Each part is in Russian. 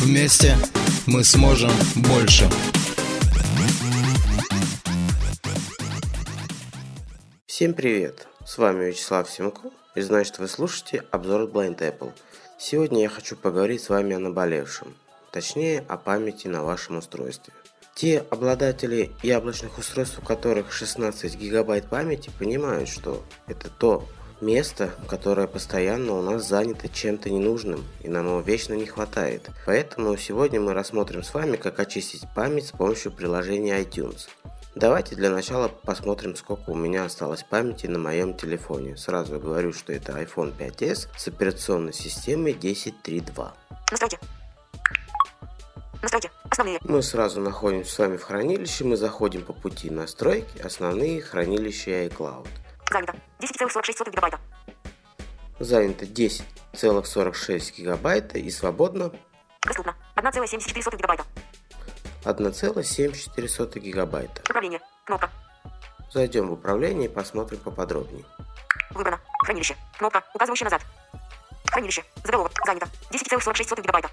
Вместе мы сможем больше. Всем привет! С вами Вячеслав Симко, и значит вы слушаете обзор Blind Apple. Сегодня я хочу поговорить с вами о наболевшем, точнее о памяти на вашем устройстве. Те обладатели яблочных устройств, у которых 16 гигабайт памяти, понимают, что это то место, которое постоянно у нас занято чем-то ненужным, и нам его вечно не хватает. Поэтому сегодня мы рассмотрим с вами, как очистить память с помощью приложения iTunes. Давайте для начала посмотрим, сколько у меня осталось памяти на моем телефоне. Сразу говорю, что это iPhone 5s с операционной системой 10.3.2. Настройки. Настройки. Основные. Мы сразу находимся с вами в хранилище, мы заходим по пути настройки, основные хранилища iCloud. Занято. 10,46 гигабайта. Занято 10,46 гигабайта и свободно Доступно. 1,74 гигабайта. 1,74 гигабайта. Управление. Кнопка. Зайдем в управление и посмотрим поподробнее. Выбрано. Хранилище. Кнопка, указывающая назад. Хранилище. Заголовок. Занято. 10,46 гигабайта.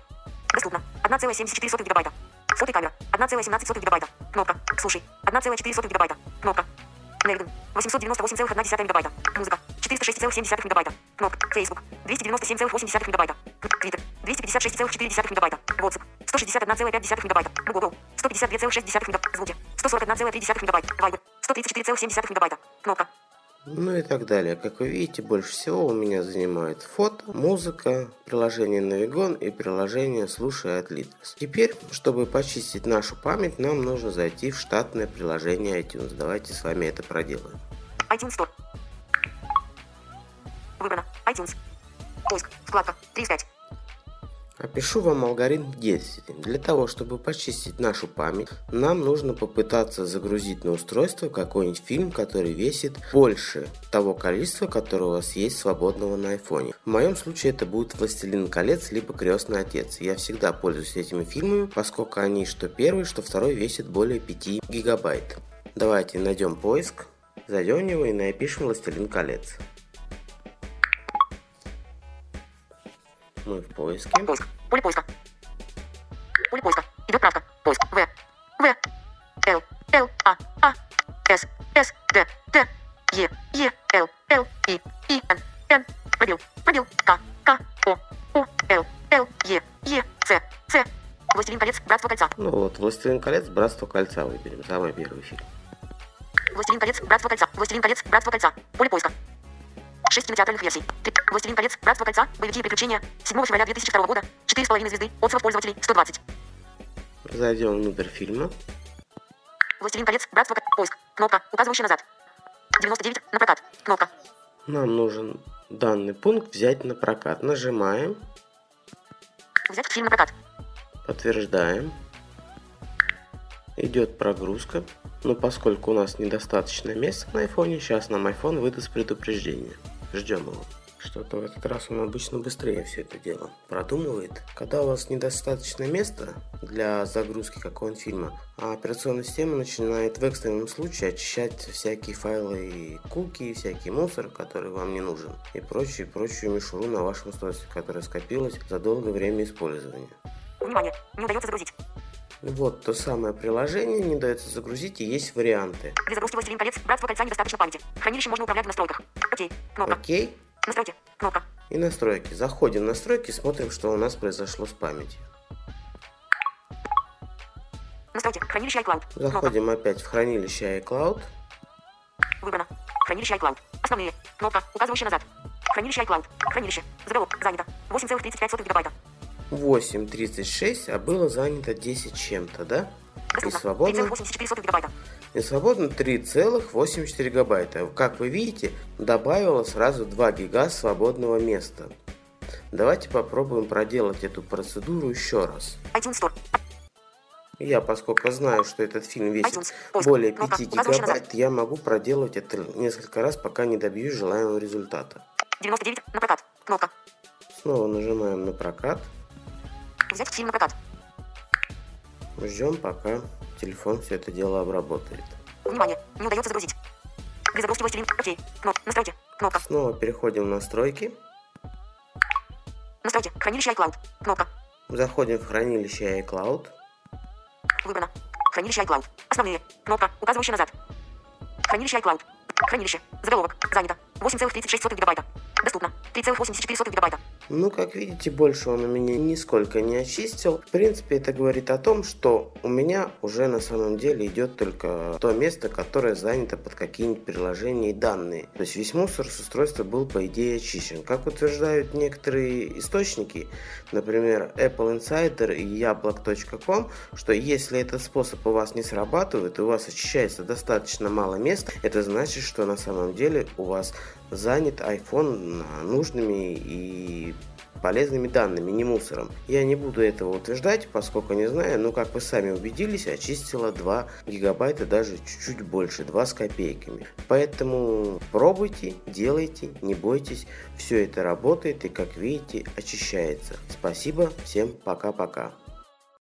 Доступно. 1,74 гигабайта. Фото и камера. 1,17 гигабайта. Кнопка. Слушай. 1,4 гигабайта. Кнопка. Нельден. 898,1 гигабайта. Музыка. 406,7 мегабайта. Кнопка. Facebook. 297,8 мегабайта. Твиттер. 256,4 мегабайта. WhatsApp. 161,5 мегабайта. Google. 152,6 мегабайта. Звуки. 141,3 мегабайта. Viber. 134,7 мегабайта. Кнопка. Ну и так далее. Как вы видите, больше всего у меня занимает фото, музыка, приложение Navigon и приложение Слушай от Linux. Теперь, чтобы почистить нашу память, нам нужно зайти в штатное приложение iTunes. Давайте с вами это проделаем. iTunes Store. Выбрано. iTunes. Поиск. Вкладка. 3 из 5. Опишу вам алгоритм действий. Для того, чтобы почистить нашу память, нам нужно попытаться загрузить на устройство какой-нибудь фильм, который весит больше того количества, которое у вас есть свободного на айфоне. В моем случае это будет «Властелин колец» либо «Крестный отец». Я всегда пользуюсь этими фильмами, поскольку они что первый, что второй весят более 5 гигабайт. Давайте найдем поиск, зайдем в него и напишем «Властелин колец». Мы в поиске. Поиск. Поле поиска. Поле поиска. Идет правка. Поиск. В. В. Л. Л. А. А. С. С. Д. Д. Е. Е. Л. Л. И. И. Н. Н. Пробел. Пробел. К. К. О. О. Л. Л. Е. Е. С. С. Властелин колец. Братство кольца. Ну вот, «Властелин колец. Братство кольца» выберем. Самый первый фильм. Властелин колец. Братство кольца. Властелин колец. Братство кольца. Поле поиска. 6 кинотеатральных версий. Три. Властелин колец. Братство кольца. Боевики и приключения. 7 февраля 2002 года. 4,5 звезды. Отзывов пользователей. 120. Зайдем внутрь фильма. Властелин колец. Братство кольца. Поиск. Кнопка, указывающая назад. 99. На прокат. Кнопка. Нам нужен данный пункт взять на прокат. Нажимаем, Взять фильм на прокат. подтверждаем. Идет прогрузка. Но поскольку у нас недостаточно места на айфоне, сейчас нам iPhone выдаст предупреждение. Ждем его. Что-то в этот раз он обычно быстрее все это дело продумывает. Когда у вас недостаточно места для загрузки какого-нибудь фильма, а операционная система начинает в экстренном случае очищать всякие файлы и куки, и всякий мусор, который вам не нужен, и прочую, прочую мишуру на вашем устройстве, которая скопилась за долгое время использования. Внимание. Не удается загрузить. Вот то самое приложение не дается загрузить и есть варианты. Для загрузки Властелин колец. Братство кольца недостаточно памяти. Хранилище можно управлять в настройках. Окей. Кнопка. Окей. Настройки. Кнопка. И настройки. Заходим в настройки, смотрим, что у нас произошло с памятью. Настройки. Хранилище iCloud. Кнопка. Заходим опять в хранилище iCloud. Выбрано. Хранилище iCloud. Основные. Кнопка, указывающая назад. Хранилище iCloud. Хранилище. Заголовок. Занято. 8,35 гигабайта. 8.36, а было занято 10 чем-то, да? И свободно, 3,84 гигабайта. и свободно 3,84 гигабайта. Как вы видите, добавило сразу 2 гига свободного места. Давайте попробуем проделать эту процедуру еще раз. Я, поскольку знаю, что этот фильм весит более Кнопка. 5 Указывающая гигабайт, я могу проделать это несколько раз, пока не добьюсь желаемого результата. 99. На прокат. Кнопка. Снова нажимаем на прокат. Взять фильм на прокат. Ждем, пока телефон все это дело обработает. Внимание. Не удается загрузить. Для загрузки властелин. Окей. Кноп. Настройки. Кнопка. Снова переходим в настройки. Настройки. Хранилище iCloud. Кнопка. Заходим в хранилище iCloud. Выбрано. Хранилище iCloud. Основные. Кнопка, указывающая назад. Хранилище iCloud. Хранилище. Заголовок. Занято. 8,36 гигабайта. Доступно. 3,84 гигабайта. Ну, как видите, больше он у меня нисколько не очистил. В принципе, это говорит о том, что у меня уже на самом деле идет только то место, которое занято под какие-нибудь приложения и данные. То есть весь мусор с устройства был, по идее, очищен. Как утверждают некоторые источники, например, Apple Insider и яблок.com, что если этот способ у вас не срабатывает и у вас очищается достаточно мало места, это значит, что на самом деле у вас занят iPhone нужными и полезными данными, не мусором. Я не буду этого утверждать, поскольку не знаю, но как вы сами убедились, очистила 2 гигабайта, даже чуть-чуть больше, 2 с копейками. Поэтому пробуйте, делайте, не бойтесь, все это работает и как видите очищается. Спасибо, всем пока-пока.